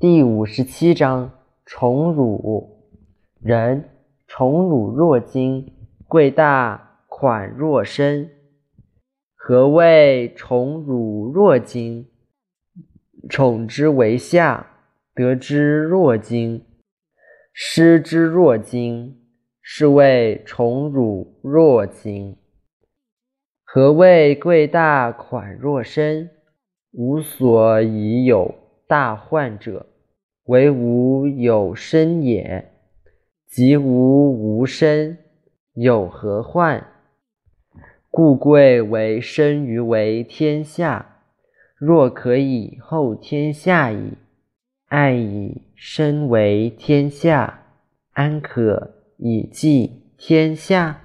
第五十七章宠辱。人宠辱若惊，贵大款若身。何谓宠辱若惊？宠之为下，得之若惊，失之若惊，是谓宠辱若惊。何谓贵大款若身？无所以有大患者，为无有身也。即无无身，有何患？故贵为生于为天下。若可以后天下矣，爱以身为天下，安可以济天下？